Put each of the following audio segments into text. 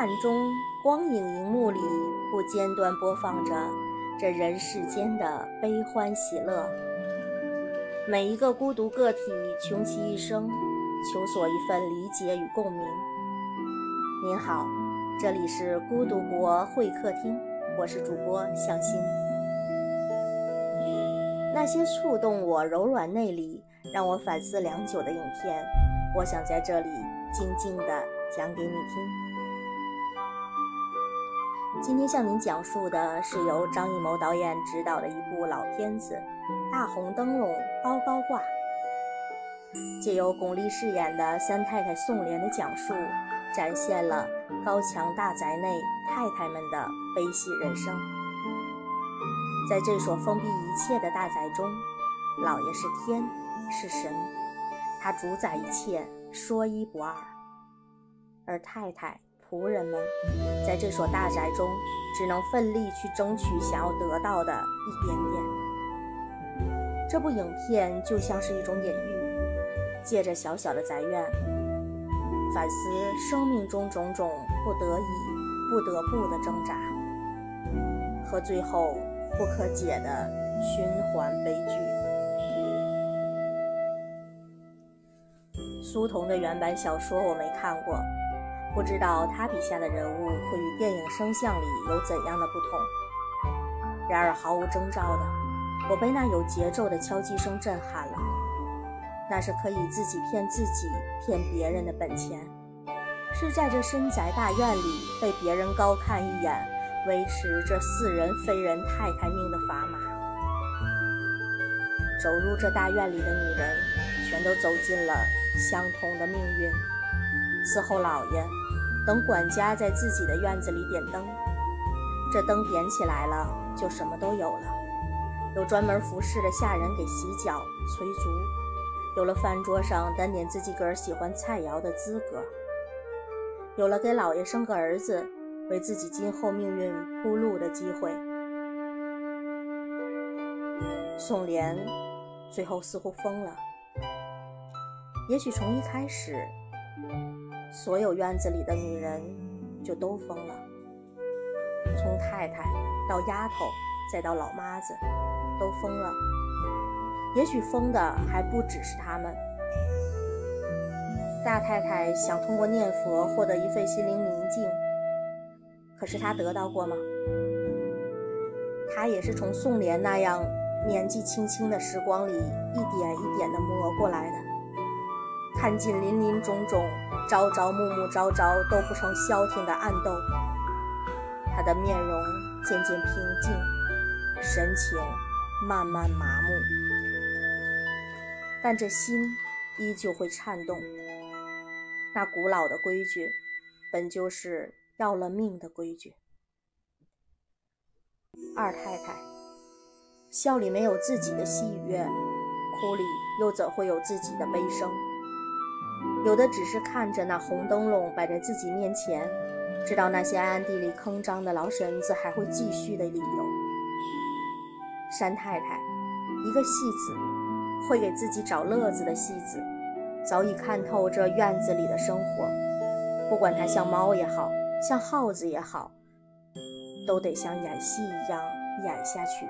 暗中，光影荧幕里不间断播放着这人世间的悲欢喜乐。每一个孤独个体穷其一生，求索一份理解与共鸣。您好，这里是孤独国会客厅，我是主播向心。那些触动我柔软内里，让我反思良久的影片，我想在这里静静地讲给你听。今天向您讲述的是由张艺谋导演执导的一部老片子《大红灯笼高高挂》，借由巩俐饰演的三太太宋莲的讲述，展现了高墙大宅内太太们的悲喜人生。在这所封闭一切的大宅中，老爷是天，是神，他主宰一切，说一不二，而太太。仆人们在这所大宅中，只能奋力去争取想要得到的一点点。这部影片就像是一种隐喻，借着小小的宅院，反思生命中种种不得已、不得不的挣扎，和最后不可解的循环悲剧。苏童的原版小说我没看过。不知道他笔下的人物会与电影声像里有怎样的不同。然而毫无征兆的，我被那有节奏的敲击声震撼了。那是可以自己骗自己、骗别人的本钱，是在这深宅大院里被别人高看一眼，维持这似人非人太太命的砝码。走入这大院里的女人，全都走进了相同的命运。伺候老爷，等管家在自己的院子里点灯。这灯点起来了，就什么都有了：有专门服侍的下人给洗脚、催足；有了饭桌上单点自己个儿喜欢菜肴的资格；有了给老爷生个儿子，为自己今后命运铺路的机会。宋莲最后似乎疯了，也许从一开始。所有院子里的女人就都疯了，从太太到丫头，再到老妈子，都疯了。也许疯的还不只是他们。大太太想通过念佛获得一份心灵宁静，可是她得到过吗？她也是从宋莲那样年纪轻轻的时光里一点一点的磨过来的，看尽林林种种。朝朝暮暮，朝朝都不成消停的暗斗。他的面容渐渐平静，神情慢慢麻木，但这心依旧会颤动。那古老的规矩，本就是要了命的规矩。二太太，笑里没有自己的喜悦，哭里又怎会有自己的悲声？有的只是看着那红灯笼摆在自己面前，知道那些暗地里坑张的老婶子还会继续的理由。山太太，一个戏子，会给自己找乐子的戏子，早已看透这院子里的生活，不管它像猫也好像耗子也好，都得像演戏一样演下去，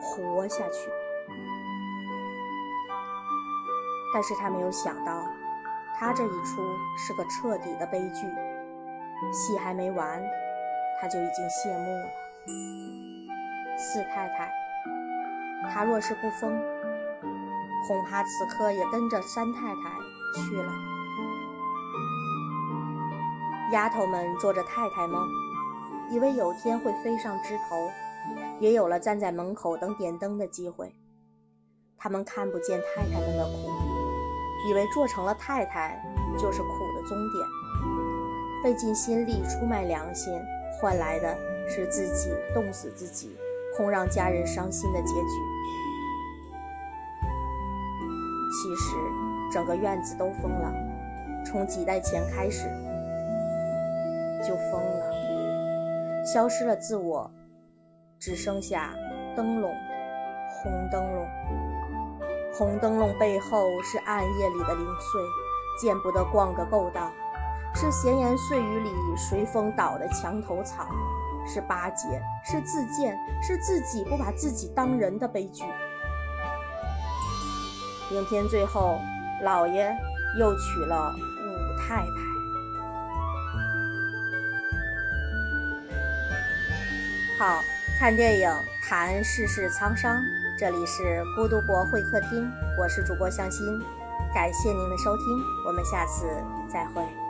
活下去。但是他没有想到。他这一出是个彻底的悲剧，戏还没完，他就已经谢幕了。四太太，她若是不疯，恐怕此刻也跟着三太太去了。丫头们做着太太梦，以为有天会飞上枝头，也有了站在门口等点灯的机会。他们看不见太太们的苦。以为做成了太太就是苦的终点，费尽心力出卖良心，换来的是自己冻死自己，空让家人伤心的结局。其实整个院子都疯了，从几代前开始就疯了，消失了自我，只剩下灯笼，红灯笼。红灯笼背后是暗夜里的零碎，见不得光的勾当，是闲言碎语里随风倒的墙头草，是巴结，是自贱，是自己不把自己当人的悲剧。影片最后，老爷又娶了武太太。好看电影，谈世事沧桑。这里是孤独国会客厅，我是主播向心，感谢您的收听，我们下次再会。